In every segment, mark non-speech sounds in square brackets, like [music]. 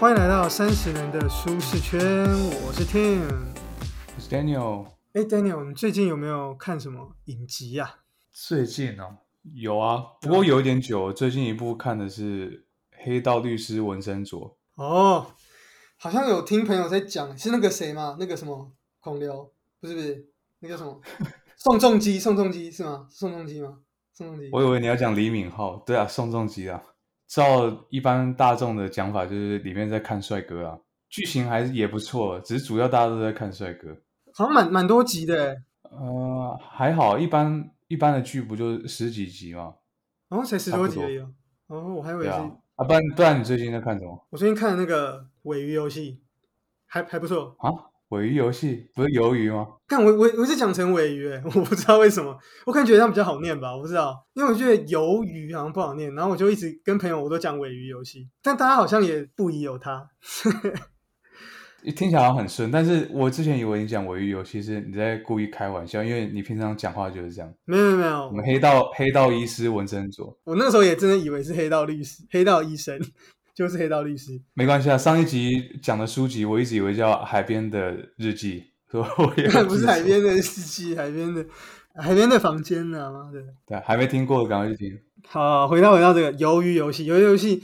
欢迎来到三十人的舒适圈，我是 Tim。我是 Daniel。哎，Daniel，你最近有没有看什么影集呀、最近哦，有啊，不过有一点久。最近一部看的是《黑道律师文森佐哦，好像有听朋友在讲，是那个谁吗？那个什么孔刘，不是不是，那个什么 [laughs] 宋仲基，宋仲基是吗？宋仲基吗？宋仲基》，。我以为你要讲李敏镐。对啊，宋仲基啊。照一般大众的讲法，就是里面在看帅哥啊，剧情还是也不错，只是主要大家都在看帅哥。好像蛮蛮多集的欸，呃，还好，一般一般的剧不就十几集吗？然后才十多多集而已哦。哦，我还以为是，啊，啊，不然不然你最近在看什么我最近看的那个尾鱼游戏，还还不错。啊？尾鱼游戏不是鱿鱼吗？看我我我是讲成尾鱼欸，我不知道为什么，我可能觉得它比较好念吧，我不知道，因为我觉得鱿鱼好像不好念，然后我就一直跟朋友我都讲尾鱼游戏，但大家好像也不疑有他。[laughs] 听起来好像很顺，但是我之前以为你讲尾鱼游戏是你在故意开玩笑，因为你平常讲话就是这样。没有没有没有我，们黑道黑道医师文森佐，我那个时候也真的以为是黑道律师、黑道医生，就是黑道律师。没关系啊。上一集讲的书籍，我一直以为叫《海边的日记》，所以我也那 [laughs] 不是海边的日记，海边的海边的房间呢、妈的！对，还没听过的赶快去听。好，回到回到这个鱿鱼游戏，鱿鱼游戏，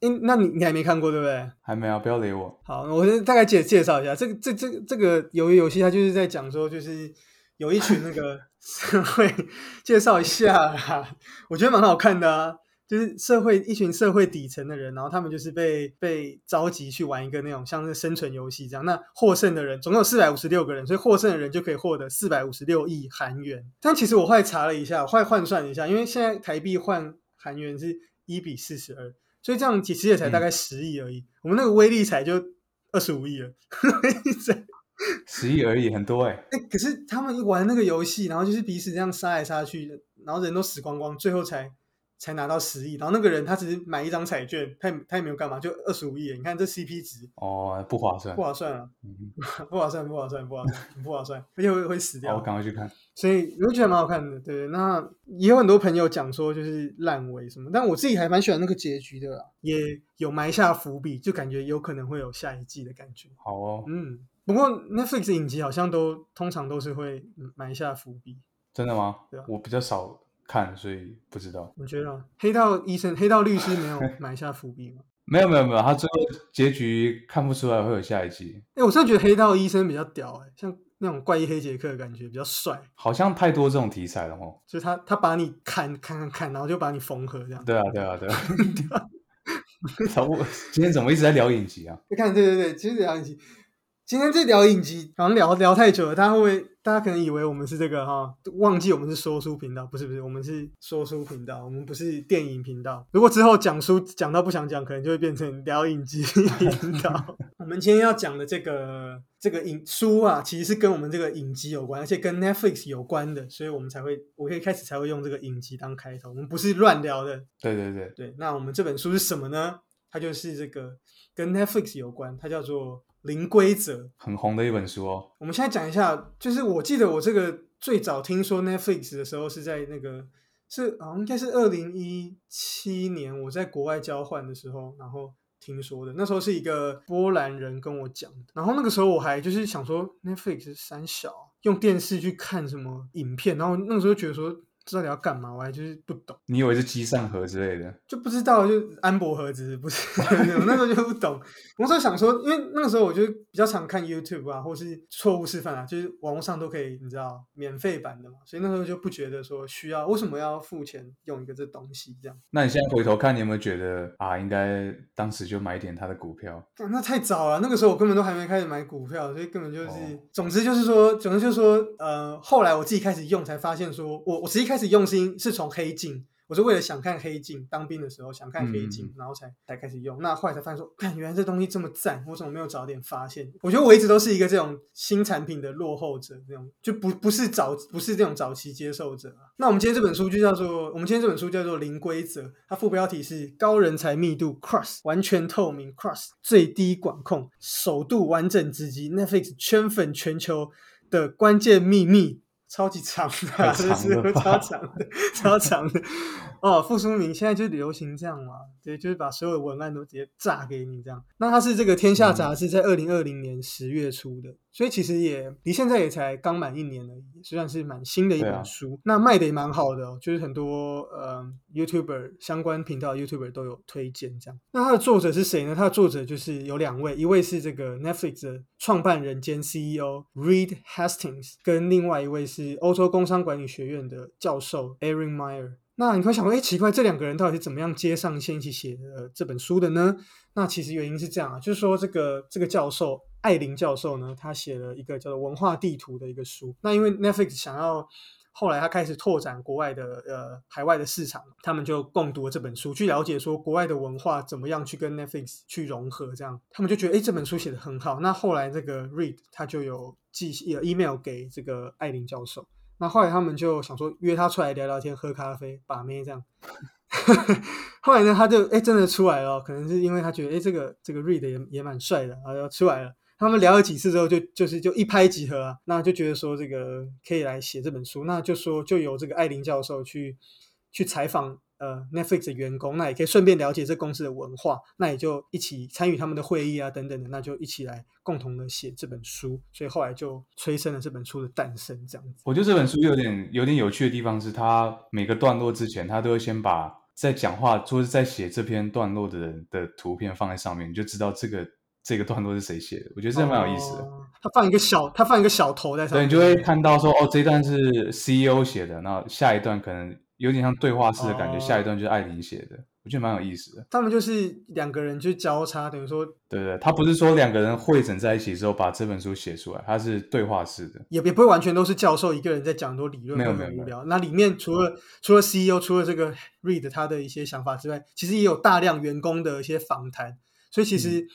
诶，那你你还没看过对不对？还没啊，不要理我。好，我先大概介介绍一下，这个这这这个鱿鱼游戏，它就是在讲说，就是有一群那个 [laughs] 社会，介绍一下啦，我觉得蛮好看的啊。就是社会一群社会底层的人，然后他们就是被被召集去玩一个那种像是生存游戏这样。那获胜的人总共有四百五十六个人，所以获胜的人就可以获得四百五十六亿韩元。但其实我后来查了一下，我后来换算了一下，因为现在台币换韩元是一比四十二，所以这样其实也才大概十亿而已。我们那个威力才就二十五亿了，[laughs] 十亿而已，很多哎、哎、可是他们一玩那个游戏，然后就是彼此这样杀来杀去，然后人都死光光，最后才才拿到十亿。然后那个人他只是买一张彩券，他也他也没有干嘛，就二十五亿。你看这 CP 值哦，不划算不。划算啊，嗯，不划算，不划算，不划算，不划算，而且会会死，掉我。赶快去看。所以我就觉得蛮好看的，对。那也有很多朋友讲说就是烂尾什么，但我自己还蛮喜欢那个结局的啦，也有埋下伏笔，就感觉有可能会有下一季的感觉。好哦，嗯，不过 Netflix 影集好像都通常都是会埋下伏笔。真的吗对啊？我比较少看，所以不知道。我觉得啊黑道医生、黑道律师没有 [laughs] 埋下伏笔吗？没有没有没有，他最后结局看不出来会有下一季，哎、我真的觉得黑道医生比较屌哎、像那种怪医黑杰克的感觉比较帅，好像太多这种题材了哦。就是他他把你砍砍砍砍，然后就把你缝合这样。对啊对啊对啊。操我 [laughs] [laughs] 今天怎么一直在聊影集啊？你看，对对对，其实聊影集，今天这聊影集好像聊聊太久了，大家会不会？大家可能以为我们是这个哈，忘记我们是说书频道，不是不是，我们是说书频道，我们不是电影频道。如果之后讲书讲到不想讲，可能就会变成聊影集 [laughs] 频道。我们今天要讲的这个这个影书啊，其实是跟我们这个影集有关，而且跟 Netflix 有关的，所以我们才会，我可以开始才会用这个影集当开头，我们不是乱聊的。对对对，对，那我们这本书是什么呢？它就是这个跟 Netflix 有关，它叫做《零规则》。很红的一本书哦。我们现在讲一下，就是我记得我这个最早听说 Netflix 的时候是在那个是好像应该是二零一七年我在国外交换的时候，然后听说的。那时候是一个波兰人跟我讲的，然后那个时候我还就是想说 Netflix 三小，用电视去看什么影片，然后那个时候觉得说这到底要干嘛，我还就是不懂。你以为是机上盒之类的？就不知道，就安博盒子不是，[laughs] 我那时候就不懂。我那时候想说，因为那个时候我就比较常看 YouTube 啊，或是错误示范啊，就是网络上都可以，你知道免费版的嘛，所以那时候就不觉得说需要为什么要付钱用一个这东西这样。那你现在回头看，你有没有觉得啊，应该当时就买一点他的股票？啊那太早了，那个时候我根本都还没开始买股票，所以根本就是，哦总之就是说，总之就是说，呃，后来我自己开始用，才发现说我我实际开始用心是从黑镜，我是为了想看黑镜，当兵的时候想看黑镜，嗯然后才才开始用。那后来才发现说，看原来这东西这么赞，我怎么没有早点发现？我觉得我一直都是一个这种新产品的落后者，这种就不不是早不是这种早期接受者啊。那我们今天这本书就叫做，我们今天这本书叫做《零规则》，它副标题是高人才密度 Cross 完全透明 Cross 最低管控首度完整直击 Netflix 圈粉全球的关键秘密。超级长的，超长的，超长的。哦，傅书明现在就流行这样嘛，对，就是把所有的文案都直接炸给你这样。那它是这个《天下》杂志在二零二零年十月出的，所以其实也离现在也才刚满一年而已，虽然是蛮新的一本书。那卖的也蛮好的、哦，就是很多呃 YouTuber 相关频道的 YouTuber 都有推荐这样。那它的作者是谁呢？它的作者就是有两位，一位是这个 Netflix 的创办人兼 CEO Reed Hastings，跟另外一位是欧洲工商管理学院的教授 Aaron Meyer。那你会想说，哎，奇怪，这两个人到底是怎么样接上线一起写的、这本书的呢？那其实原因是这样啊，就是说这个这个教授艾琳教授呢，他写了一个叫做《文化地图》的一个书。那因为 Netflix 想要后来他开始拓展国外的呃海外的市场，他们就共读了这本书，去了解说国外的文化怎么样去跟 Netflix 去融合，这样他们就觉得哎这本书写的很好。那后来这个 Read 他就有寄呃 email 给这个艾琳教授。那后来他们就想说约他出来聊聊天、喝咖啡、把妹这样。[laughs] 后来呢，他就哎真的出来了，可能是因为他觉得哎这个这个 Reed 也也蛮帅的，然后出来了。他们聊了几次之后就，就是就一拍即合啊，那就觉得说这个可以来写这本书，那就说就由这个艾琳教授去去采访呃 Netflix 的员工，那也可以顺便了解这公司的文化，那也就一起参与他们的会议啊等等的，那就一起来共同的写这本书，所以后来就催生了这本书的诞生，这样子。我觉得这本书有点有点有趣的地方是，他每个段落之前，他都会先把在讲话就是在写这篇段落的人的图片放在上面，你就知道这个这个段落是谁写的。我觉得这蛮有意思的。哦他放一个小，他放一个小头在上对，面，你就会看到说，哦，这一段是 CEO 写的，那下一段可能有点像对话式的感觉，哦下一段就是艾琳写的，我觉得蛮有意思的。他们就是两个人就交叉，等于说对对，他不是说两个人汇整在一起之后把这本书写出来，他是对话式的。也也不会完全都是教授一个人在讲很多理论，没有没有无聊。那里面除了除了 CEO，除了这个 Read 他的一些想法之外，其实也有大量员工的一些访谈，所以其嗯实。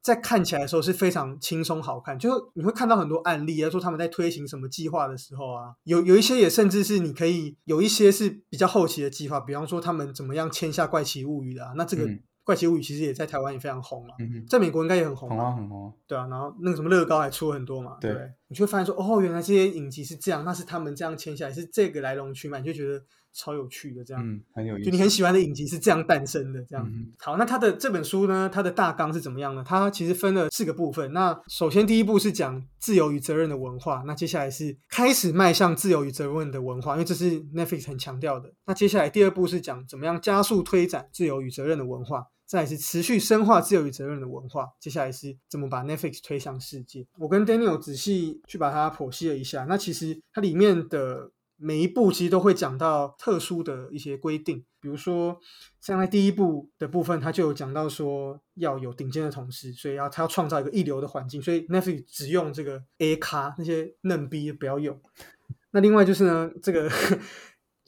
在看起来的时候是非常轻松好看，就你会看到很多案例啊，说他们在推行什么计划的时候啊，有有一些也甚至是你可以有一些是比较后期的计划，比方说他们怎么样签下《怪奇物语》的啊，那这个《嗯怪奇物语》其实也在台湾也非常红啊，嗯哼，在美国应该也很红啊很红啊。对啊，然后那个什么乐高还出了很多嘛，对？你就会发现说，哦，原来这些影集是这样，那是他们这样签下来，是这个来龙去脉，你就觉得超有趣的这样。嗯，很有意思。就你很喜欢的影集是这样诞生的，这样。嗯好，那它的这本书呢，它的大纲是怎么样呢？它其实分了四个部分。那首先第一步是讲自由与责任的文化，那接下来是开始迈向自由与责任的文化，因为这是 Netflix 很强调的。那接下来第二步是讲怎么样加速推展自由与责任的文化。再来是持续深化自由与责任的文化，接下来是怎么把 Netflix 推向世界。我跟 Daniel 仔细去把它剖析了一下，那其实它里面的每一步其实都会讲到特殊的一些规定，比如说像在第一步的部分，它就有讲到说要有顶尖的同事，所以要他要创造一个一流的环境，所以 Netflix 只用这个 A 咖那些嫩逼不要用。那另外就是呢，这个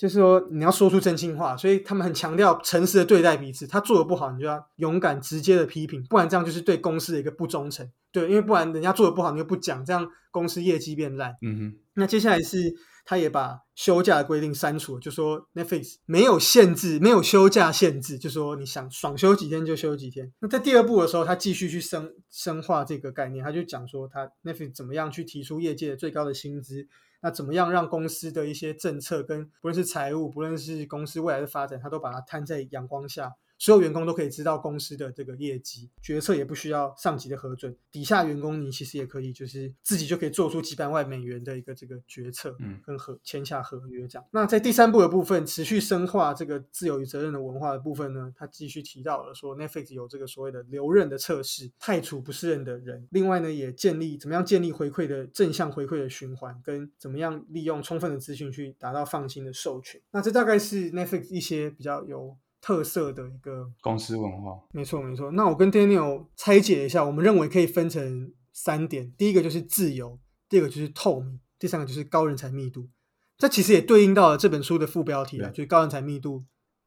就是说你要说出真心话，所以他们很强调诚实的对待彼此。他做的不好，你就要勇敢直接的批评，不然这样就是对公司的一个不忠诚。对，因为不然人家做的不好，你又不讲，这样公司业绩变烂。嗯哼，那接下来是他也把休假的规定删除了，就说 Netflix 没有限制，没有休假限制，就说你想爽休几天就休几天。那在第二步的时候，他继续去深深化这个概念，他就讲说他 Netflix 怎么样去提出业界的最高的薪资，那怎么样让公司的一些政策跟不论是财务，不论是公司未来的发展，他都把它摊在阳光下。所有员工都可以知道公司的这个业绩，决策也不需要上级的核准，底下员工你其实也可以，就是自己就可以做出几百万美元的一个这个决策，嗯，跟合签下合约这样。那在第三步的部分，持续深化这个自由与责任的文化的部分呢，他继续提到了说，Netflix 有这个所谓的留任的测试，太除不适任的人。另外呢，也建立怎么样建立回馈的正向回馈的循环，跟怎么样利用充分的资讯去达到放心的授权。那这大概是 Netflix 一些比较有。特色的一个公司文化，没错没错。那我跟 Daniel 拆解一下，我们认为可以分成三点：第一个就是自由，第二个就是透明，第三个就是高人才密度。这其实也对应到了这本书的副标题啊，就是高人才密度、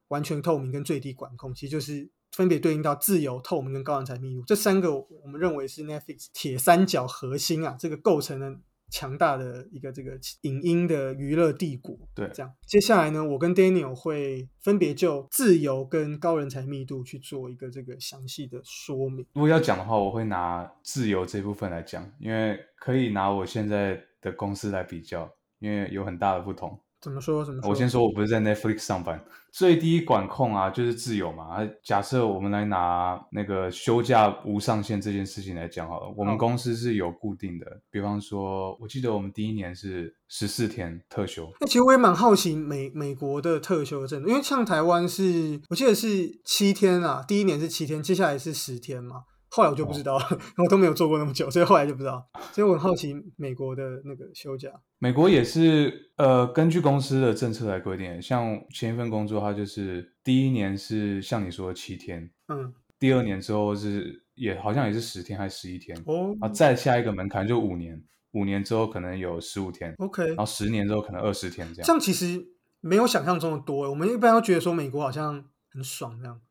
完全透明跟最低管控，其实就是分别对应到自由、透明跟高人才密度这三个，我们认为是 Netflix 铁三角核心啊，这个构成了。强大的一个这个影音的娱乐帝国，对，这样。接下来呢，我跟 Daniel 会分别就自由跟高人才密度去做一个这个详细的说明。如果要讲的话，我会拿自由这部分来讲，因为可以拿我现在的公司来比较，因为有很大的不同。怎么说？怎么说？我先说，我不是在 Netflix 上班，最低管控啊，就是自由嘛。啊假设我们来拿那个休假无上限这件事情来讲好了，我们公司是有固定的，比方说，我记得我们第一年是十四天特休，那其实我也蛮好奇美美国的特休证，因为像台湾是我记得是七天啊，第一年是七天，接下来是十天嘛。后来我就不知道了，我都没有做过那么久，所以后来就不知道。所以我很好奇美国的那个休假。美国也是呃，根据公司的政策来规定，像前一份工作，它就是第一年是像你说的七天，嗯，第二年之后是也好像也是十天还是十一天，哦啊，再下一个门槛就五年，五年之后可能有十五天，，OK，然后十年之后可能二十天这样。这样其实没有想象中的多。我们一般都觉得说美国好像很爽这样。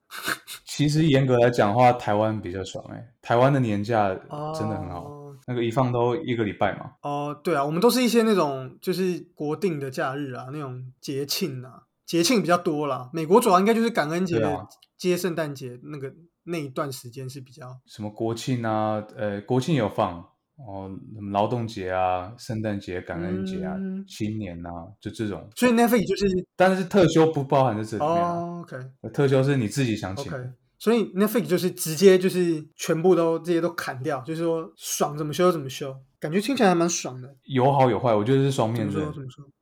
其实严格来讲的话，台湾比较爽哎、台湾的年假真的很好，哦那个一放都一个礼拜嘛。哦，对啊，我们都是一些那种就是国定的假日啊，那种节庆啊，节庆比较多啦。美国主要应该就是感恩节接圣诞节那个那一段时间是比较什么国庆啊，呃，国庆有放哦，什么劳动节啊、圣诞节、感恩节啊、嗯新年啊，就这种。所以 Netflix 就是但是特休不包含在这里面、啊，哦，OK 特休是你自己想请的。所以 Netflix 就是直接就是全部都这些都砍掉，就是说爽怎么修怎么修，感觉听起来还蛮爽的。有好有坏，我觉得是双面的？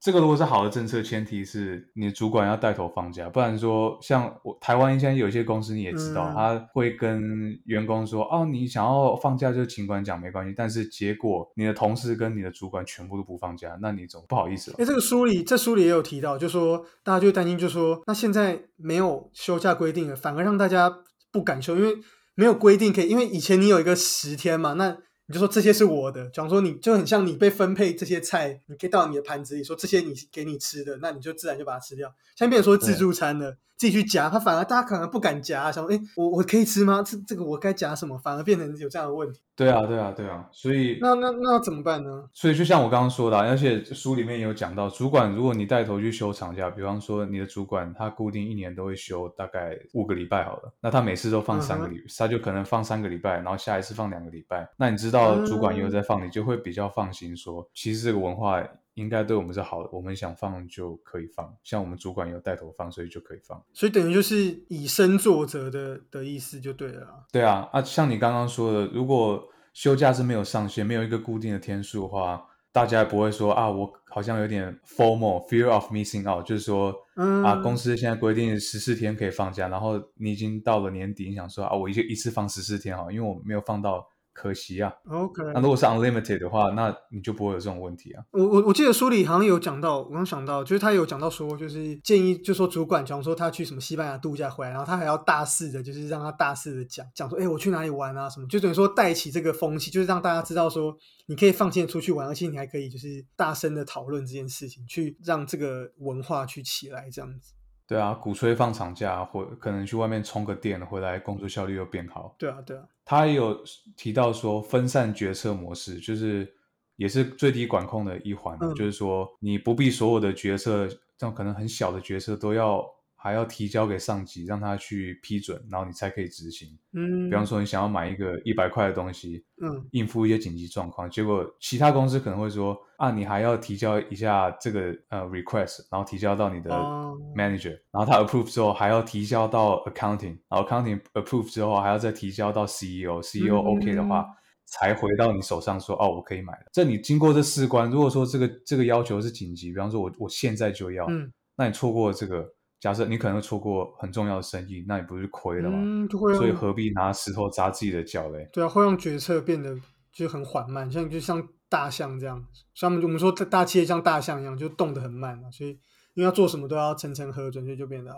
这个如果是好的政策，前提是你的主管要带头放假，不然说像我台湾现在有一些公司你也知道，嗯他会跟员工说，哦，你想要放假就尽管讲没关系，但是结果你的同事跟你的主管全部都不放假，那你总不好意思了哎，。这个书里这书里也有提到，就说大家就担心，就说那现在没有休假规定了，反而让大家不敢修，因为没有规定可以，因为以前你有一个十天嘛，那你就说这些是我的，假如说你就很像你被分配这些菜，你可以到你的盘子里说这些你给你吃的，那你就自然就把它吃掉。现在变成说自助餐了，自己去夹，他反而大家可能不敢夹，想说哎，我我可以吃吗？这这个我该夹什么？反而变成有这样的问题。对啊，对啊，对啊，所以那那那怎么办呢？所以就像我刚刚说的啊、而且书里面也有讲到，主管如果你带头去休长假，比方说你的主管他固定一年都会休大概五个礼拜好了，那他每次都放三个礼，他就可能放三个礼拜，然后下一次放两个礼拜。那你知道主管也有在放，你就会比较放心说，其实这个文化应该对我们是好的，我们想放就可以放。像我们主管有带头放，所以就可以放。所以等于就是以身作则的的意思就对了啦。对啊，啊，像你刚刚说的，如果休假是没有上限，没有一个固定的天数的话，大家也不会说啊，我好像有点 formal fear of missing out，就是说嗯啊，公司现在规定十四天可以放假，然后你已经到了年底，你想说啊，我一一次放十四天哈，因为我没有放到，可惜啊。OK，那如果是 unlimited 的话，那你就不会有这种问题啊。我我我记得书里好像有讲到，我刚想到，就是他有讲到说，就是建议，就说主管，假如说他去什么西班牙度假回来，然后他还要大肆的，就是让他大肆的讲讲说，哎，我去哪里玩啊什么，就等于说带起这个风气，就是让大家知道说，你可以放心的出去玩，而且你还可以就是大声的讨论这件事情，去让这个文化去起来，这样子。对啊，鼓吹放长假，或可能去外面充个电，回来工作效率又变好。对啊，对啊，他也有提到说分散决策模式，就是也是最低管控的一环，嗯就是说你不必所有的决策，这种可能很小的决策都要还要提交给上级，让他去批准，然后你才可以执行。嗯，比方说你想要买一个一百块的东西，嗯应付一些紧急状况，结果其他公司可能会说啊，你还要提交一下这个呃 request，然后提交到你的哦 manager，、然后他 approve 之后还要提交到 accounting，然后 accounting approve 之后还要再提交到 CEO，CEO 嗯 OK 的话。才回到你手上说哦，我可以买了。这你经过这四关，如果说这个这个要求是紧急，比方说我我现在就要，嗯那你错过了这个，假设你可能会错过很重要的生意，那你不是亏了吗？嗯，就会所以何必拿石头砸自己的脚嘞？对啊，会让决策变得就很缓慢，像就像大象这样，所以他们我们说大大企业像大象一样，就动得很慢嘛，所以因为要做什么都要层层核准，所以就变得啊，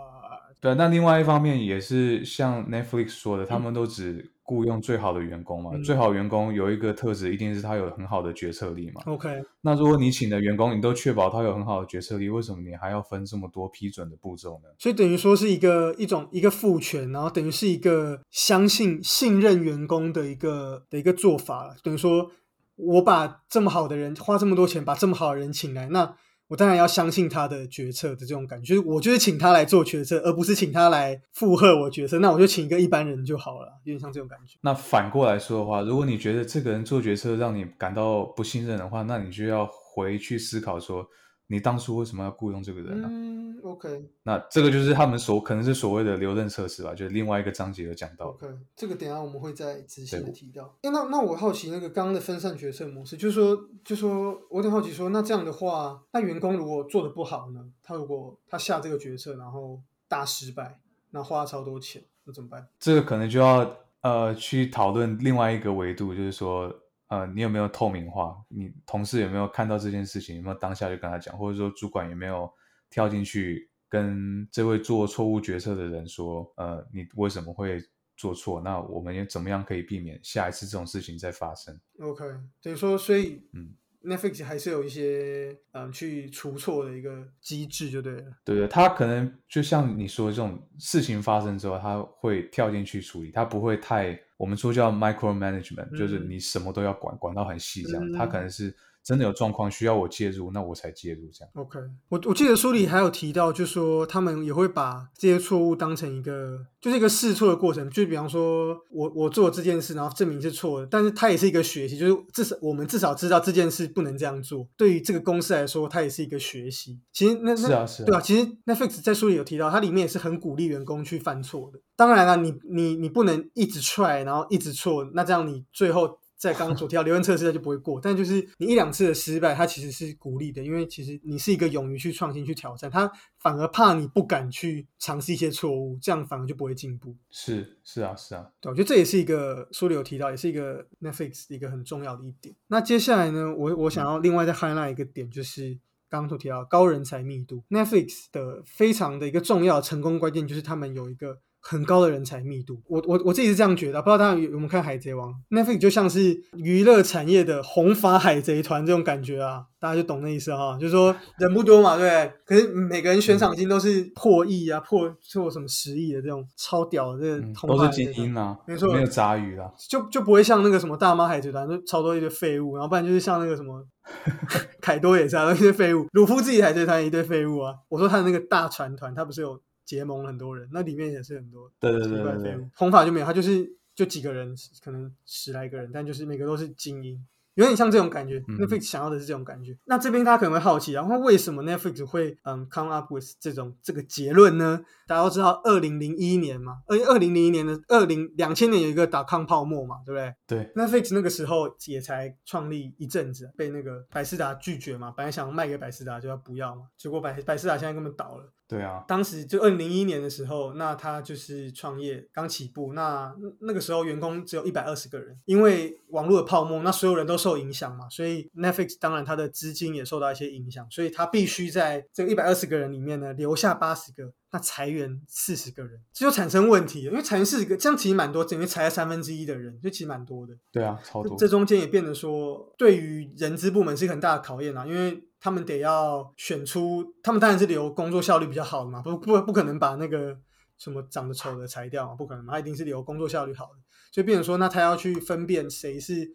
对，那另外一方面也是像 Netflix 说的，他嗯们都只雇佣最好的员工嘛。嗯最好员工有一个特质，一定是他有很好的决策力嘛。OK，那如果你请的员工，你都确保他有很好的决策力，为什么你还要分这么多批准的步骤呢？所以等于说是一个一种一个赋权，然后等于是一个相信信任员工的一个的一个做法了，等于说我把这么好的人花这么多钱把这么好的人请来，那我当然要相信他的决策的这种感觉，我就是请他来做决策，而不是请他来附和我决策，那我就请一个一般人就好了，有点像这种感觉。那反过来说的话，如果你觉得这个人做决策让你感到不信任的话，那你就要回去思考说，你当初为什么要雇佣这个人呢、嗯，OK 那这个就是他们所可能是所谓的留任测试吧，就是另外一个章节有讲到。OK，这个等一下我们会再仔细的提到。诶，那那我好奇那个刚刚的分散决策模式，就是说，就说我挺好奇说，那这样的话，那员工如果做的不好呢？他如果他下这个决策，然后大失败，那花了超多钱，那怎么办？这个可能就要呃去讨论另外一个维度，就是说呃你有没有透明化，你同事有没有看到这件事情，有没有当下就跟他讲，或者说主管有没有跳进去跟这位做错误决策的人说，呃你为什么会做错？那我们也怎么样可以避免下一次这种事情再发生？OK，等于说，所以嗯 Netflix 还是有一些嗯去除错的一个机制，就对了。对对，它可能就像你说的这种事情发生之后，它会跳进去处理，它不会太我们说叫 micro management，、就是嗯你什么都要管，管到很细这样。它可嗯能是真的有状况需要我介入，那我才介入这样。OK，我我记得书里还有提到，就说他们也会把这些错误当成一个，就是一个试错的过程。就比方说我我做这件事，然后证明是错的，但是它也是一个学习，就是至少我们至少知道这件事不能这样做。对于这个公司来说，它也是一个学习。其实那那是啊是啊对啊，其实 Netflix 在书里有提到，它里面也是很鼓励员工去犯错的。当然了，你你你不能一直 try，然后一直错，那这样你最后在刚刚所提到留言测试，它就不会过。但就是你一两次的失败，它其实是鼓励的，因为其实你是一个勇于去创新、去挑战，他反而怕你不敢去尝试一些错误，这样反而就不会进步。是是啊是啊，对，我觉得这也是一个书里有提到，也是一个 Netflix 一个很重要的一点。那接下来呢，我我想要另外再 highlight 一个点，就是刚刚所提到高人才密度。Netflix 的非常的一个重要成功关键就是他们有一个很高的人才密度。我我我自己是这样觉得，不知道大家有有没有看《海贼王》？Netflix 就像是娱乐产业的红发海贼团这种感觉啊，大家就懂那意思哈、就是说 [laughs] 人不多嘛，对不对？可是每个人悬赏金都是破亿啊，破破什么十亿的这种超屌的这个嗯，红都是精英啊，没错没有杂鱼啦。就就不会像那个什么大妈海贼团，就超多一堆废物，然后不然就是像那个什么 [laughs] 凯多也是啊，一堆废物，鲁夫自己海贼团一堆废物啊。我说他的那个大船团，他不是有结盟了很多人，那里面也是很多对对奇对对。红发就没有，他就是就几个人，可能十来个人，但就是每个都是精英。有点像这种感觉、嗯 n e t f l i x 想要的是这种感觉。那这边他可能会好奇，然后为什么 Netflix 会嗯 come up with 这种这个结论呢？大家都知道，二零零一年嘛，二二零零一年的二零两千年有一个打抗泡沫嘛，对不对？对，Netflix 那个时候也才创立一阵子，被那个百事达拒绝嘛，本来想卖给百事达，就要不要嘛，结果百百事达现在根本倒了。对啊，当时就二零零一年的时候，那他就是创业刚起步，那那个时候员工只有一百二十个人，因为网络的泡沫，那所有人都受影响嘛，所以 Netflix 当然它的资金也受到一些影响，所以他必须在这个一百二十个人里面呢留下八十个，那裁员四十个人，这就产生问题了，因为裁员四十个，这样其实蛮多，等于裁了三分之一的人，就其实蛮多的。对啊，超多这。中间也变得说，对于人资部门是一个很大的考验啊，因为他们得要选出，他们当然是留工作效率比较好的嘛，不不不可能把那个什么长得丑的裁掉嘛，不可能嘛，他一定是留工作效率好的，所以变成说，那他要去分辨谁是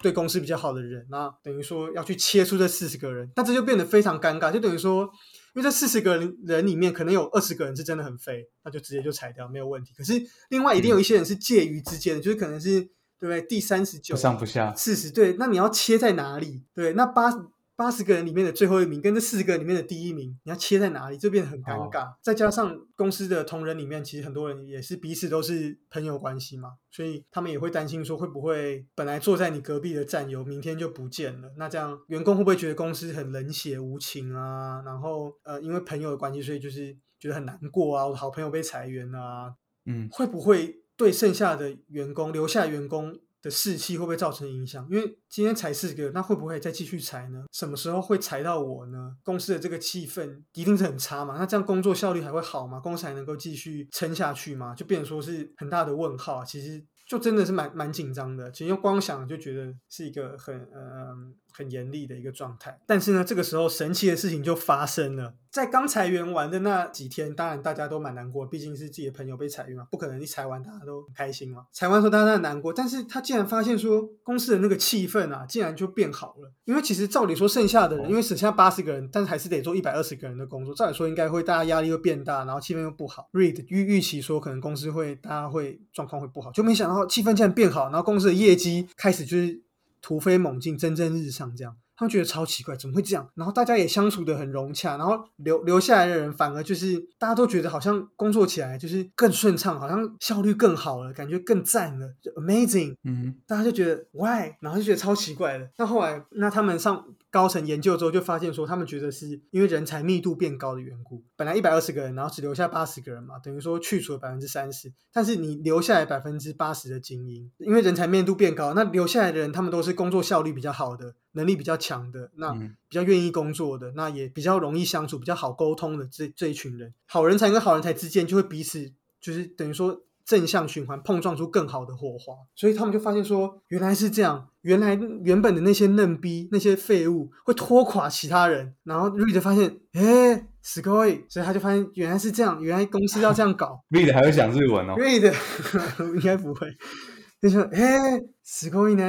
对公司比较好的人，那等于说要去切出这四十个人，那这就变得非常尴尬，就等于说。因为这四十个人人里面，可能有二十个人是真的很肥，那就直接就裁掉，没有问题。可是另外一定有一些人是介于之间的，就是可能是对不对？第三十九不上不下，四十对，那你要切在哪里？对，那八八十个人里面的最后一名跟这四十个人里面的第一名，你要切在哪里？就变得很尴尬。再加上公司的同仁里面，其实很多人也是彼此都是朋友关系嘛，所以他们也会担心说，会不会本来坐在你隔壁的战友，明天就不见了？那这样员工会不会觉得公司很冷血无情啊？然后呃，因为朋友的关系，所以就是觉得很难过啊，我的好朋友被裁员啊，嗯，会不会对剩下的员工、留下员工的士气会不会造成影响？因为今天裁四个，那会不会再继续裁呢？什么时候会裁到我呢？公司的这个气氛一定是很差嘛？那这样工作效率还会好吗？公司还能够继续撑下去吗？就变成说是很大的问号。其实就真的是蛮蛮紧张的，其实光想就觉得是一个很呃很严厉的一个状态。但是呢，这个时候神奇的事情就发生了，在刚裁员完的那几天，当然大家都蛮难过，毕竟是自己的朋友被裁员嘛，不可能一裁完大家都很开心嘛。裁完的时候大家都很难过，但是他竟然发现说公司的那个气氛啊，竟然就变好了。因为其实照理说剩下的人，因为只剩下八十个人，但是还是得做一百二十个人的工作，照理说应该会大家压力会变大，然后气氛又不好。Read 预预期说可能公司会大家会状况会不好，就没想到气氛竟然变好，然后公司的业绩开始就是突飞猛进，蒸蒸日上这样。他们觉得超奇怪，怎么会这样？然后大家也相处的很融洽，然后留留下来的人反而就是大家都觉得好像工作起来就是更顺畅，好像效率更好了，感觉更赞了，就 amazing。嗯大家就觉得 why，然后就觉得超奇怪的。那后来，那他们上高层研究之后，就发现说，他们觉得是因为人才密度变高的缘故。本来一百二十个人，然后只留下八十个人嘛，等于说去除了百分之三十，但是你留下来百分之八十的精英，因为人才密度变高，那留下来的人，他们都是工作效率比较好的，能力比较强的，那嗯比较愿意工作的，那也比较容易相处、比较好沟通的这这一群人，好人才跟好人才之间就会彼此就是等于说正向循环，碰撞出更好的火花。所以他们就发现说，原来是这样，原来原本的那些嫩逼、那些废物会拖垮其他人。然后 Reed 发现，哎，すごい，所以他就发现原来是这样，原来公司要这样搞。 ，Reed 还会讲日文哦。 Reed [laughs] 应该不会。就说哎，すごい呢，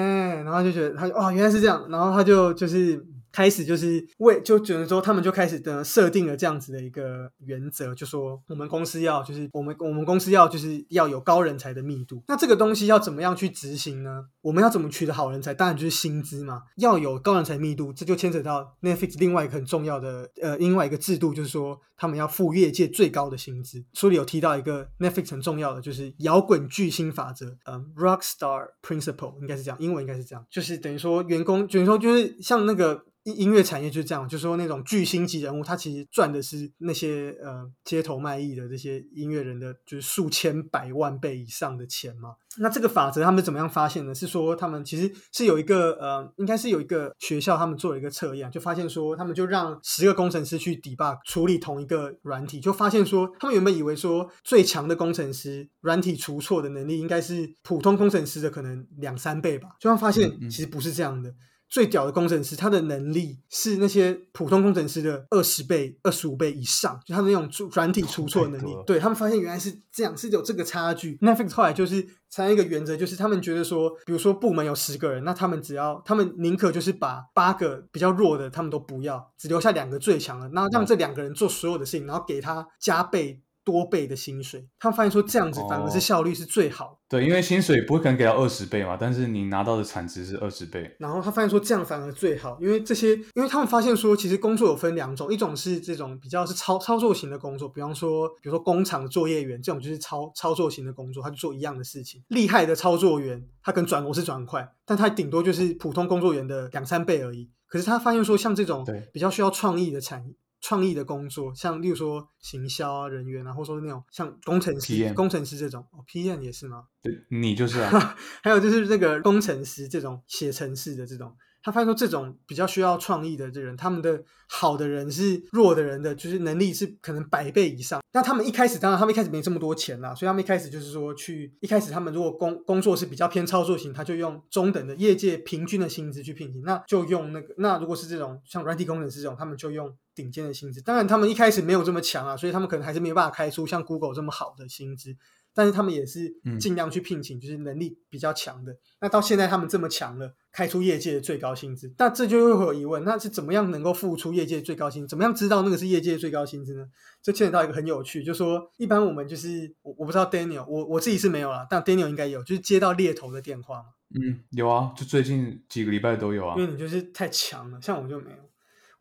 然后就觉得他哦原来是这样，然后他就就是 开始就是为就觉得说他们就开始的设定了这样子的一个原则，就说我们公司要就是我们我们公司要就是要有高人才的密度，那这个东西要怎么样去执行呢？我们要怎么取得好人才？当然就是薪资嘛，要有高人才密度，这就牵扯到 Netflix 另外一个很重要的呃另外一个制度，就是说他们要付业界最高的薪资。书里有提到一个 Netflix 很重要的，就是摇滚巨星法则，嗯，Rockstar Principle 应该是这样，英文应该是这样，就是等于说员工，等于说就是像那个。音音乐产业就是这样，就是说那种巨星级人物，他其实赚的是那些呃街头卖艺的这些音乐人的，就是数千百万倍以上的钱嘛。那这个法则他们怎么样发现呢？是说他们其实是有一个呃，应该是有一个学校他们做了一个测验，就发现说他们就让十个工程师去 debug 处理同一个软体，就发现说他们原本以为说最强的工程师软体除错的能力应该是普通工程师的可能两三倍吧，就他发现其实不是这样的。最屌的工程师，他的能力是那些普通工程师的二十倍、二十五倍以上，就他的那种出软体出错的能力。对他们发现原来是这样，是有这个差距。Netflix 后来就是采用一个原则，就是他们觉得说，比如说部门有十个人，那他们只要他们宁可就是把八个比较弱的他们都不要，只留下两个最强的，然后让这两个人做所有的事情，然后给他加倍。多倍的薪水，他们发现说这样子反而是哦效率是最好的对，因为薪水不会可能给到二十倍嘛，但是你拿到的产值是二十倍。然后他发现说这样反而最好，因为这些，因为他们发现说，其实工作有分两种，一种是这种比较是操操作型的工作，比方说，比如说工厂作业员这种就是操操作型的工作，他就做一样的事情。厉害的操作员，他可能转螺丝转很快，但他顶多就是普通工作员的两三倍而已。可是他发现说，像这种比较需要创意的产业。创意的工作，像例如说行销啊人员啊，或者说那种像工程师、PM 工程师这种，哦，PM 也是吗？对，你就是啊，[laughs] 还有就是这个工程师这种写程式的这种，他发现说这种比较需要创意的这人，他们的好的人是弱的人的，就是能力是可能百倍以上。那他们一开始当然他们一开始没这么多钱啦，所以他们一开始就是说去一开始他们如果工工作是比较偏操作型，他就用中等的业界平均的薪资去聘请，那就用那个那如果是这种像软体工程师这种，他们就用。顶尖的薪资，当然他们一开始没有这么强啊，所以他们可能还是没有办法开出像 Google 这么好的薪资。但是他们也是嗯尽量去聘请，就是能力比较强的。那到现在他们这么强了，开出业界的最高薪资，那这就会有疑问：那是怎么样能够付出业界最高薪资？怎么样知道那个是业界最高薪资呢？这牵扯到一个很有趣，就说一般我们就是我我不知道 Daniel，我我自己是没有啦，但 Daniel 应该有，就是接到猎头的电话嘛，嗯，有啊，就最近几个礼拜都有啊因。为你就是太强了，像我就没有，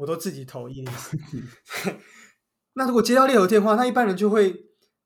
我都自己投一零四。[laughs] 那如果接到猎头电话，那一般人就会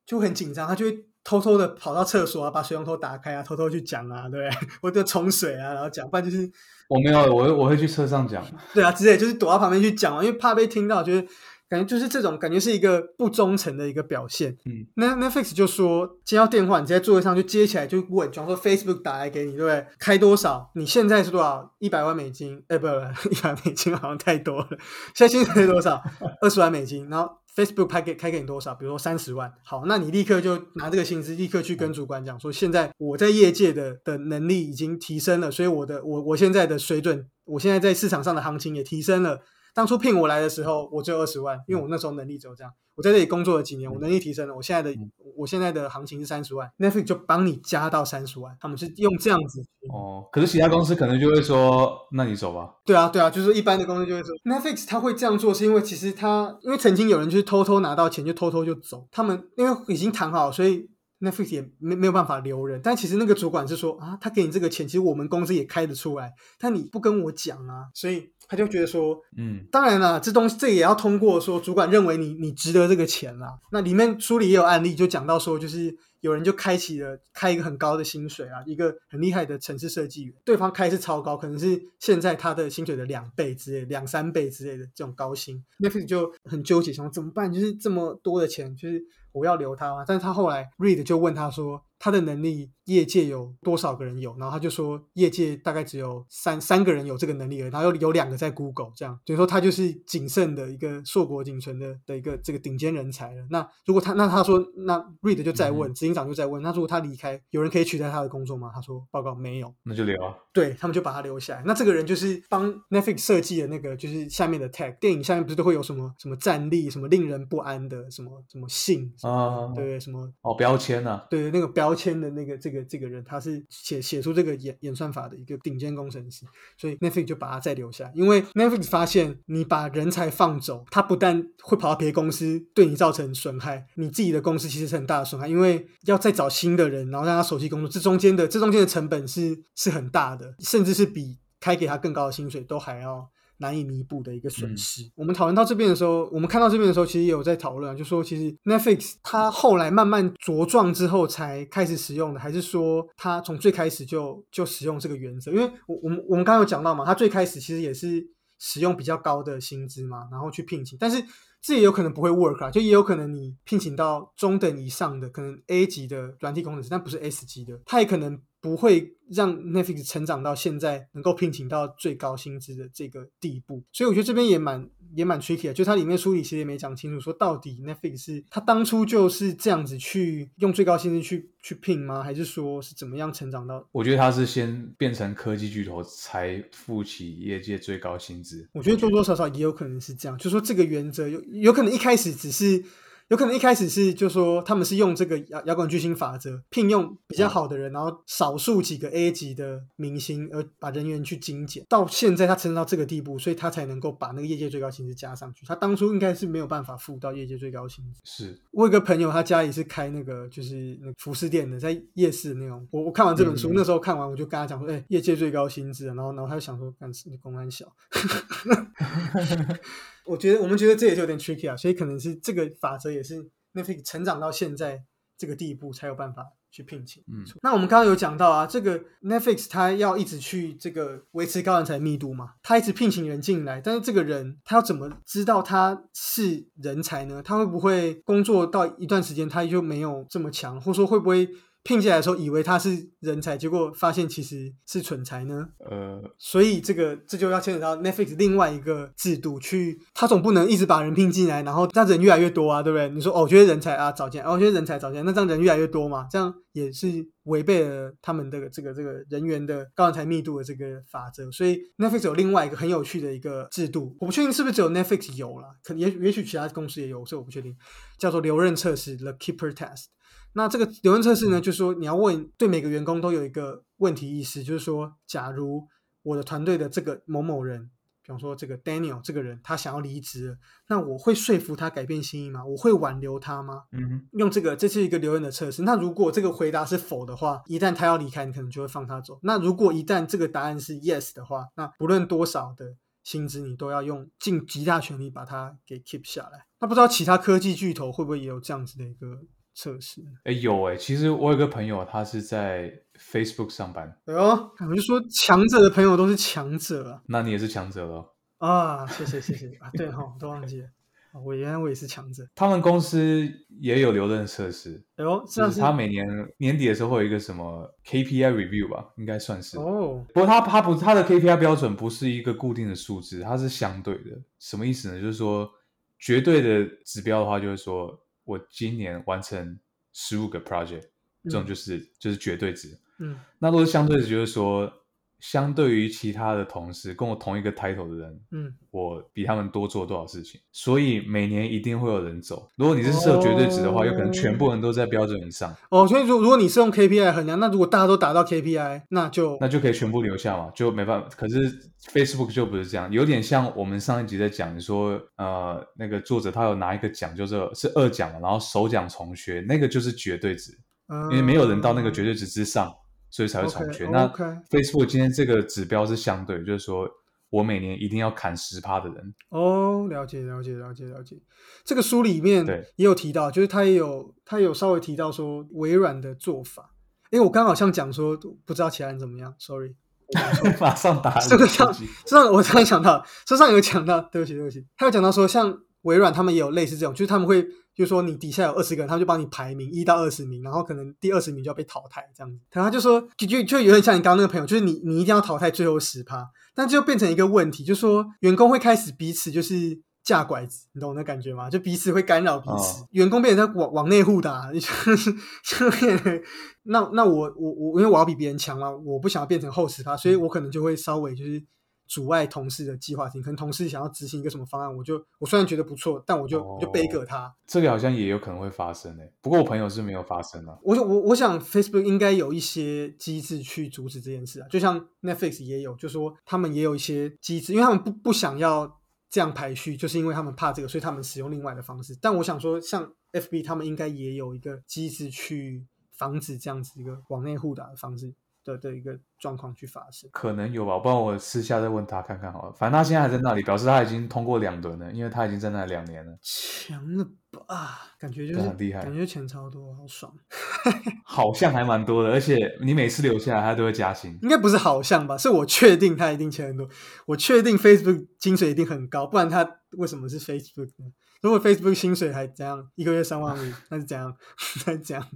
就很紧张，他就会偷偷的跑到厕所啊，把水龙头打开啊，偷偷去讲啊，对不对？[laughs] 我就冲水啊，然后讲，不然就是我没有，我会我会去车上讲。对啊之类，就是躲到旁边去讲啊，因为怕被听到，就是感觉就是这种感觉是一个不忠诚的一个表现。嗯，那 Netflix 就说接到电话，你在座位上就接起来就问，比方说 Facebook 打来给你，对不对？开多少？你现在是多少？一百万美金？哎，不不，[laughs] 一百万美金好像太多了。现在薪水是多少？二十万美金。然后 Facebook 开给开给你多少？比如说三十万。好，那你立刻就拿这个薪资，立刻去跟主管讲说，现在我在业界的的能力已经提升了，所以我的我我现在的水准，我现在在市场上的行情也提升了。当初聘我来的时候，我只有二十万，因为我那时候能力只有这样。我在这里工作了几年，我能力提升了，我现在的我现在的行情是三十万，Netflix 就帮你加到三十万，他们是用这样子。哦，可是其他公司可能就会说，那你走吧。对啊，对啊，就是一般的公司就会说，Netflix 他会这样做，是因为其实他因为曾经有人就是偷偷拿到钱就偷偷就走，他们因为已经谈好，所以 Netflix 也没没有办法留人。但其实那个主管是说啊，他给你这个钱，其实我们公司也开得出来，但你不跟我讲啊，所以他就觉得说，嗯，当然了，这东西这也要通过说主管认为你你值得这个钱啦。那里面书里也有案例，就讲到说，就是有人就开启了开一个很高的薪水啊，一个很厉害的城市设计员，对方开是超高，可能是现在他的薪水的两倍之类、两三倍之类的这种高薪，Netflix 就很纠结，想怎么办？就是这么多的钱，就是我要留他吗？但是他后来 Reed 就问他说，他的能力业界有多少个人有？然后他就说，业界大概只有三三个人有这个能力而已，然后有有两个在 Google，这样，等于说他就是仅剩的一个硕果仅存的的一个这个顶尖人才了。那如果他那他说，那 Reed 就再问，执行长就再问，那如果他离开，有人可以取代他的工作吗？他说，报告没有。那就留啊。对他们就把他留下来。那这个人就是帮 Netflix 设计的那个，就是下面的 tag。电影下面不是都会有什么什么战力、什么令人不安的、什么什么信啊，对，什么哦标签呢？对，那个标签的那个这个这个人，他是写写出这个演演算法的一个顶尖工程师，所以 Netflix 就把他再留下。因为 Netflix 发现你把人才放走，他不但会跑到别的公司对你造成损害，你自己的公司其实是很大的损害，因为要再找新的人，然后让他熟悉工作，这中间的这中间的成本是是很大的。甚至是比开给他更高的薪水都还要难以弥补的一个损失。嗯、我们讨论到这边的时候，我们看到这边的时候，其实也有在讨论，就说其实 Netflix 它后来慢慢茁壮之后才开始使用的，还是说它从最开始就就使用这个原则？因为我我们我们刚刚有讲到嘛，它最开始其实也是使用比较高的薪资嘛，然后去聘请，但是。这也有可能不会 work 啊，就也有可能你聘请到中等以上的，可能 A 级的软体工程师，但不是 S 级的，他也可能不会让 Netflix 成长到现在能够聘请到最高薪资的这个地步。所以我觉得这边也蛮也蛮 tricky 的，就它里面书里其实也没讲清楚，说到底 Netflix 是它当初就是这样子去用最高薪资去去聘吗？还是说是怎么样成长到？我觉得它是先变成科技巨头才付起业界最高薪资。我觉得多多少少也有可能是这样，就说这个原则有有可能一开始只是。有可能一开始是就说他们是用这个摇摇滚巨星法则聘用比较好的人，然后少数几个 A 级的明星，而把人员去精简。到现在他成长到这个地步，所以他才能够把那个业界最高薪资加上去。他当初应该是没有办法付到业界最高薪资。是我有个朋友，他家里是开那个就是那服饰店的，在夜市那种。我我看完这本书，那时候看完我就跟他讲说，哎，业界最高薪资，然后然后他就想说，干你公安小。[laughs] 我觉得我们觉得这也是有点 tricky 啊，所以可能是这个法则也是 Netflix 成长到现在这个地步才有办法去聘请。嗯，那我们刚刚有讲到啊，这个 Netflix 它要一直去这个维持高人才密度嘛，它一直聘请人进来，但是这个人他要怎么知道他是人才呢？他会不会工作到一段时间他就没有这么强，或者说会不会？聘进来的时候以为他是人才，结果发现其实是蠢才呢。呃，所以这个这就要牵扯到 Netflix 另外一个制度，去他总不能一直把人聘进来，然后这样人越来越多啊，对不对？你说哦，我觉得人才啊找进来，哦，我觉得人才找进来，那这样人越来越多嘛，这样也是违背了他们的这个这个人员的高人才密度的这个法则。所以 Netflix 有另外一个很有趣的一个制度，我不确定是不是只有 Netflix 有了，可也也许其他公司也有，所以我不确定，叫做留任测试 The Keeper Test。那这个留任测试呢，就是说你要问对每个员工都有一个问题意识，就是说，假如我的团队的这个某某人，比方说这个 Daniel 这个人，他想要离职，那我会说服他改变心意吗？我会挽留他吗？嗯，用这个，这是一个留任的测试。那如果这个回答是否的话，一旦他要离开，你可能就会放他走。那如果一旦这个答案是 yes 的话，那不论多少的薪资，你都要用尽极大全力把它给 keep 下来。那不知道其他科技巨头会不会也有这样子的一个？测试哎有哎，其实我有个朋友，他是在 Facebook 上班。哎呦，我就说强者的朋友都是强者啊。那你也是强者喽啊！谢谢谢谢啊！对哈，都忘记了，我原来我也是强者。他们公司也有留任测试。哎呦，就是他每年年底的时候会有一个什么 KPI review 吧，应该算是哦。不过他他不他的 KPI 标准不是一个固定的数字，它是相对的。什么意思呢？就是说绝对的指标的话，就是说。我今年完成十五个 project，这种就是就是绝对值。嗯，那如果相对值，就是说，相对于其他的同事跟我同一个 title 的人，嗯，我比他们多做多少事情，所以每年一定会有人走。如果你是设绝对值的话，有可能全部人都在标准以上。哦，所以如如果你是用 KPI 衡量，那如果大家都达到 KPI，那就那就可以全部留下嘛，就没办法。可是 Facebook 就不是这样，有点像我们上一集在讲说，呃，那个作者他有拿一个奖，就是是二奖嘛，然后首奖重学，那个就是绝对值。因因为没有人到那个绝对值之上，所以才会重缺。那 OK Facebook 今天这个指标是相对，就是说我每年一定要砍十趴的人，哦，了解了解了解了解。这个书里面对也有提到，就是他也有他有稍微提到说微软的做法。因为我刚好像讲说，不知道其他人怎么样，sorry。[laughs] 马上打这个上自己这上我突然想到，这上有讲到，对不起对不起，他有讲到说，像微软他们也有类似这种，就是他们会，就是说你底下有二十个人，他们就帮你排名一到二十名，然后可能第二十名就要被淘汰这样子。然后他就说，就就就有点像你刚刚那个朋友，就是你你一定要淘汰最后十趴，但这就变成一个问题，就是说员工会开始彼此就是。架拐子，你懂我那感觉吗？就彼此会干扰彼此，哦员工变成在往往内互打，就是 [laughs] 就变成那那我我我，因为我要比别人强嘛，我不想要变成后十趴，所以我可能就会稍微就是阻碍同事的计划性。可能同事想要执行一个什么方案，我就我虽然觉得不错，但我就、我就背个他。这个好像也有可能会发生诶，不过我朋友是没有发生啊。我我我想 Facebook 应该有一些机制去阻止这件事啊，就像 Netflix 也有，就说他们也有一些机制，因为他们不不想要这样排序，就是因为他们怕这个，所以他们使用另外的方式。但我想说，像 FB 他们应该也有一个机制去防止这样子一个往内互打的方式的的一个状况去发生。可能有吧，不然我私下再问他看看好了。反正他现在还在那里，表示他已经通过两轮了，因为他已经在那两年了，强了吧？感觉就是很厉害感觉钱超多，好爽。[laughs] 好像还蛮多的。而且你每次留下来，他都会加薪。应该不是好像吧？是我确定他一定钱很多，我确定 Facebook 薪水一定很高，不然他为什么是 Facebook 呢？如果 Facebook 薪水还怎样，一个月三万五，[laughs] 那是怎样？[laughs] 那是怎样？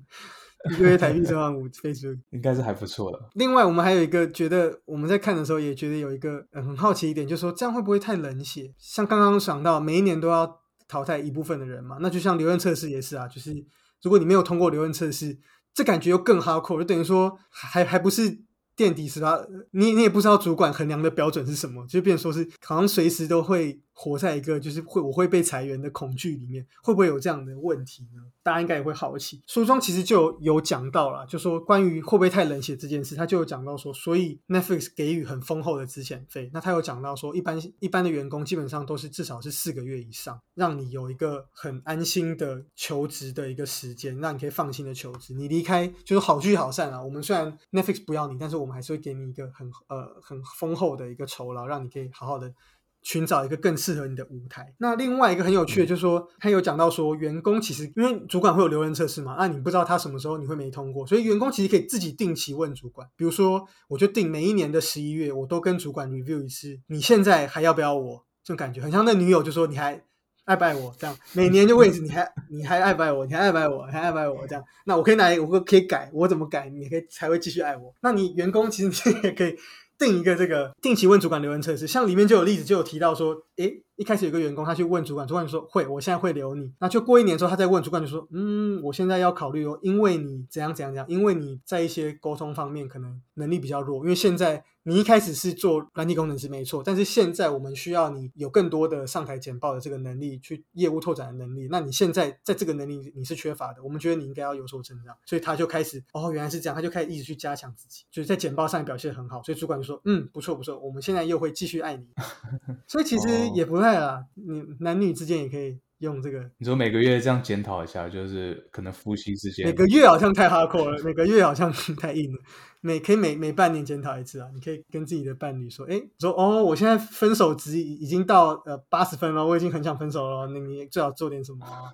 一个月台币三万五，Facebook。[laughs] 应该是还不错的。另外，我们还有一个觉得我们在看的时候也觉得有一个、嗯很好奇一点，就是说这样会不会太冷血？像刚刚想到，每一年都要淘汰一部分的人嘛，那就像留任测试也是啊，就是如果你没有通过留任测试，这感觉又更 hardcore，就等于说还还不是垫底是吧？你你也不知道主管衡量的标准是什么，就变成说是好像随时都会活在一个就是会我会被裁员的恐惧里面，会不会有这样的问题呢？大家应该也会好奇。书中其实就有讲到了，就说关于会不会太冷血这件事，他就有讲到说，所以 Netflix 给予很丰厚的资遣费。那他有讲到说，一般一般的员工基本上都是至少是四个月以上，让你有一个很安心的求职的一个时间，让你可以放心的求职。你离开就是好聚好散啊。我们虽然 Netflix 不要你，但是我们还是会给你一个很呃很丰厚的一个酬劳，让你可以好好的。寻找一个更适合你的舞台。那另外一个很有趣的，就是说他有讲到说，员工其实因为主管会有留人测试嘛，那你不知道他什么时候你会没通过，所以员工其实可以自己定期问主管。比如说，我就定每一年的十一月，我都跟主管 review 一次，你现在还要不要我？这种感觉很像那女友就说你还。爱不爱我？这样每年就问一次，你还你还爱不爱我？你还爱不爱我？你还爱不爱我？这样，那我可以拿，我可以改，我怎么改，你可以才会继续爱我。那你员工其实你也可以定一个这个定期问主管留言测试，像里面就有例子，就有提到说，诶，一开始有个员工他去问主管，主管就说会，我现在会留你。那就过一年之后，他再问主管就说，嗯，我现在要考虑哦，因为你怎样怎样怎样，因为你在一些沟通方面可能能力比较弱，因为现在你一开始是做软体工程师没错，但是现在我们需要你有更多的上台简报的这个能力，去业务拓展的能力。那你现在在这个能力你是缺乏的，我们觉得你应该要有所成长，所以他就开始哦，原来是这样，他就开始一直去加强自己，就是在简报上表现很好，所以主管就说，嗯，不错不错，我们现在又会继续爱你。所以其实也不太啦，你男女之间也可以用这个。你说每个月这样检讨一下，就是可能夫妻之间每个月好像太 hardcore 了，每个月好像 [laughs] 太硬了。每可以每每半年检讨一次啊，你可以跟自己的伴侣说，哎，说哦，我现在分手值已已经到呃八十分了，我已经很想分手了，那你最好做点什么啊？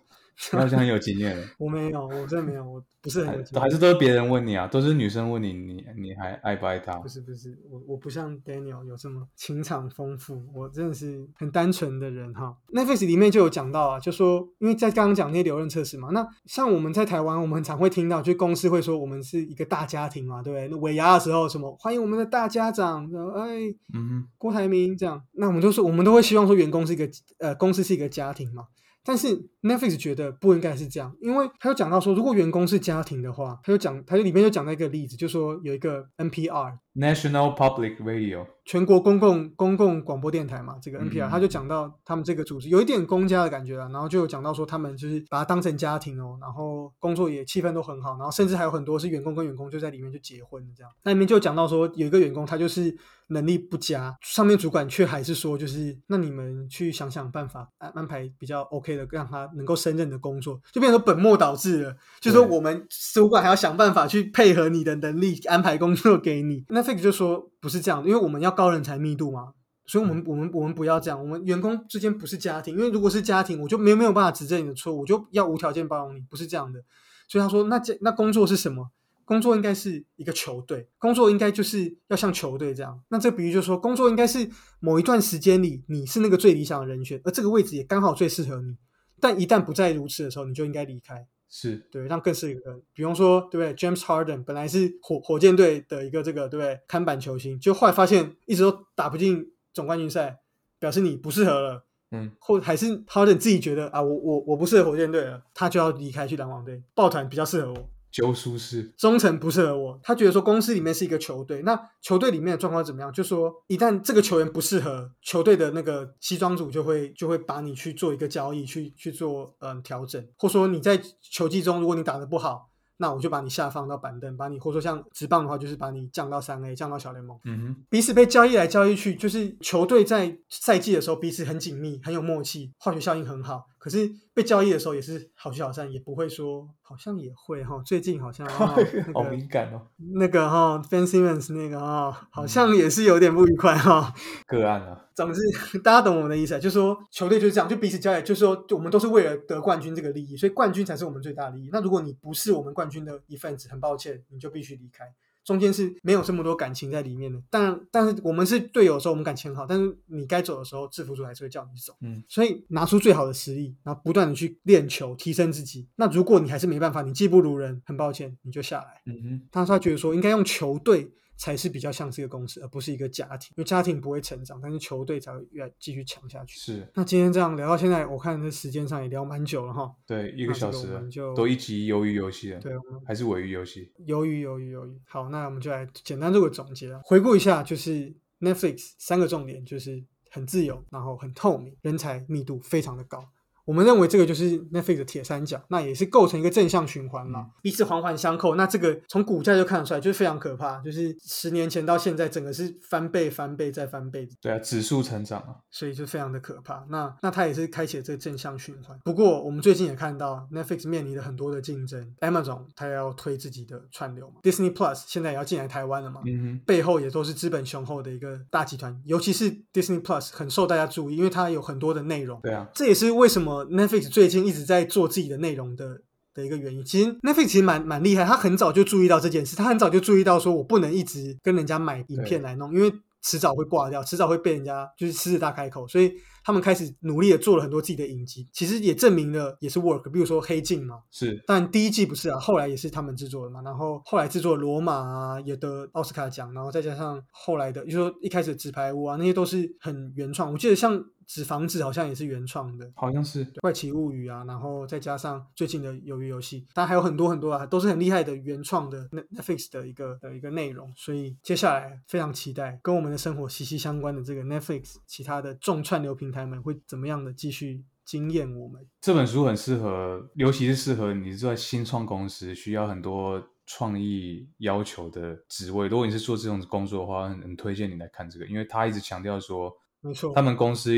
你好像很有经验了。我没有，我真的没有，我不是很有经验。还是都是别人问你啊，都是女生问你，你你还爱不爱他不？是不是，我我不像 Daniel 有这么情场丰富，我真的是很单纯的人哈。Netflix 里面就有讲到啊，就说因为在刚刚讲那些留任测试嘛，那像我们在台湾，我们很常会听到，就公司会说我们是一个大家庭嘛，对不对？那尾牙的时候什么欢迎我们的大家长，哎嗯，郭台铭这样，那我们都是我们都会希望说员工是一个呃公司是一个家庭嘛。但是 Netflix 觉得不应该是这样，因为他有讲到说，如果员工是家庭的话，他就讲，他就里面就讲到一个例子，就说有一个 NPR National Public Radio，全国公共公共广播电台嘛，这个嗯 NPR，他就讲到他们这个组织有一点公家的感觉了，然后就有讲到说他们就是把它当成家庭哦，然后工作也气氛都很好，然后甚至还有很多是员工跟员工就在里面就结婚这样。那里面就讲到说有一个员工他就是能力不佳，上面主管却还是说就是那你们去想想办法安安排比较 OK 的让他能够胜任的工作，就变成本末倒置了，就是说我们主管还要想办法去配合你的能力安排工作给你。[laughs] 那 Netflix 就说不是这样，因为我们要高人才密度嘛，所以我们我们我们不要这样，我们员工之间不是家庭，因为如果是家庭，我就没有没有办法指正你的错误，我就要无条件包容你，不是这样的。所以他说，那这那工作是什么？工作应该是一个球队，工作应该就是要像球队这样。那这个比喻就是说，工作应该是某一段时间里你是那个最理想的人选，而这个位置也刚好最适合你。但一旦不再如此的时候，你就应该离开。是对，让更适合的人。比方说，对不对？James Harden 本来是火火箭队的一个这个对不对看板球星，就后来发现一直都打不进总冠军赛，表示你不适合了。嗯，或还是 Harden 自己觉得啊，我我我不适合火箭队了，他就要离开去篮网队，抱团比较适合我。揪舒适，忠诚不适合我，他觉得说公司里面是一个球队，那球队里面的状况怎么样？就说一旦这个球员不适合球队的那个西装组，就会就会把你去做一个交易，去去做嗯调整，或说你在球季中如果你打得不好，那我就把你下放到板凳，把你或者说像直棒的话，就是把你降到三 A，降到小联盟。嗯哼，彼此被交易来交易去，就是球队在赛季的时候彼此很紧密，很有默契，化学效应很好。可是被交易的时候也是好聚好散，也不会说好像也会哈。最近好像、[laughs] 哦、那好敏感哦，那个哈、哦、，Fansimmons 那个哈、好像也是有点不愉快哈、个案啊，总之，大家懂我们的意思啊，就是说球队就是这样，就彼此交易，就是说，我们都是为了得冠军这个利益，所以冠军才是我们最大的利益。那如果你不是我们冠军的一份子，很抱歉，你就必须离开。中间是没有这么多感情在里面的。但但是我们是队友的时候，我们感情很好，但是你该走的时候，制服组还是会叫你走。嗯，所以拿出最好的实力，然后不断的去练球，提升自己。那如果你还是没办法，你技不如人，很抱歉，你就下来。嗯哼，他说他觉得说，应该用球队才是比较像是一个公司，而不是一个家庭，因为家庭不会成长，但是球队才会越来继续强下去。是那今天这样聊到现在，我看这时间上也聊蛮久了哈。对，一一个小时了就都一集鱿鱼游戏了，对，还是尾鱼游戏？鱿鱼鱿鱼鱿鱼。好，那我们就来简单做个总结啊，回顾一下，就是 Netflix 三个重点，就是很自由，然后很透明，人才密度非常的高。我们认为这个就是 Netflix 的铁三角，那也是构成一个正向循环嘛，嗯彼此环环相扣。那这个从股价就看得出来，就是非常可怕，就是十年前到现在，整个是翻倍、翻倍再翻倍，对啊，指数成长啊，所以就非常的可怕。那那它也是开启了这个正向循环。不过我们最近也看到 Netflix 面临了很多的竞争，Amazon 它要推自己的串流嘛，Disney Plus 现在也要进来台湾了嘛，嗯哼，背后也都是资本雄厚的一个大集团，尤其是 Disney Plus 很受大家注意，因为它有很多的内容。对啊，这也是为什么 Netflix 最近一直在做自己的内容的的一个原因。其实 Netflix 其实蛮蛮厉害，他很早就注意到这件事，他很早就注意到说我不能一直跟人家买影片来弄，因为迟早会挂掉，迟早会被人家就是狮子大开口，所以他们开始努力的做了很多自己的影集，其实也证明了也是 work，比如说黑镜嘛，是但第一季不是啊，后来也是他们制作的嘛，然后后来制作罗马啊，也得奥斯卡奖，然后再加上后来的，就说一开始纸牌屋啊，那些都是很原创。我记得像纸房子好像也是原创的，好像是怪奇物语啊，然后再加上最近的鱿鱼游戏，当然还有很多很多啊，都是很厉害的原创的 Net- Netflix 的一个的一个内容，所以接下来非常期待跟我们的生活息息相关的这个 Netflix 其他的重串流平台们会怎么样的继续惊艳我们。这本书很适合，尤其是适合你是在新创公司需要很多创意要求的职位。如果你是做这种工作的话，很很推荐你来看这个，因为他一直强调说，没错，他们公司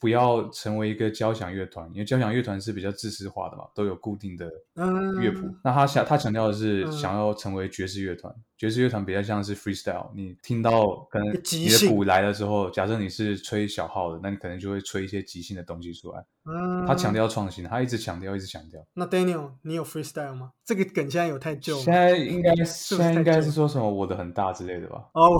不要成为一个交响乐团，因为交响乐团是比较自私化的嘛，都有固定的嗯乐谱。那他想他强调的是嗯想要成为爵士乐团，爵士乐团比较像是 freestyle，你听到可能你的鼓来的时候，假设你是吹小号的，那你可能就会吹一些即兴的东西出来。嗯他强调创新，他一直强调，一直强调。那 Daniel，你有 freestyle 吗？这个梗现在有太旧现？在应该 [laughs] 是现在应该是说什么我的很大之类的吧？哦，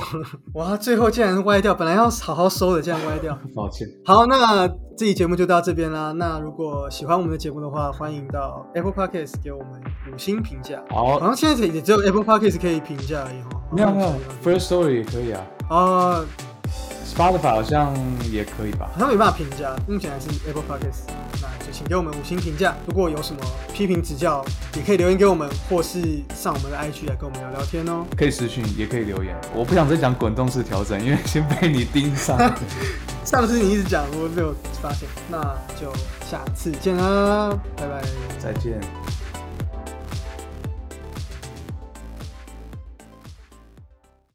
哇，最后竟然歪掉，本来要好好收的，竟然歪掉。[laughs] 抱歉，好，那这期节目就到这边啦。那如果喜欢我们的节目的话，欢迎到 Apple Podcast 给我们五星评价。好好，像现在也只有 Apple Podcast 可以评价而已哈。没有没有，First Story 也可以啊啊，，Spotify 好像也可以吧？好像没办法评价，目前还是 Apple Podcast。那就请给我们五星评价。如果有什么批评指教，也可以留言给我们，或是上我们的 IG 来跟我们聊聊天哦。可以私讯，也可以留言。我不想再讲滚动式调整，因为先被你盯上。[laughs] 上次你一直讲，我没有发现。那就下次见啦，拜拜，再见。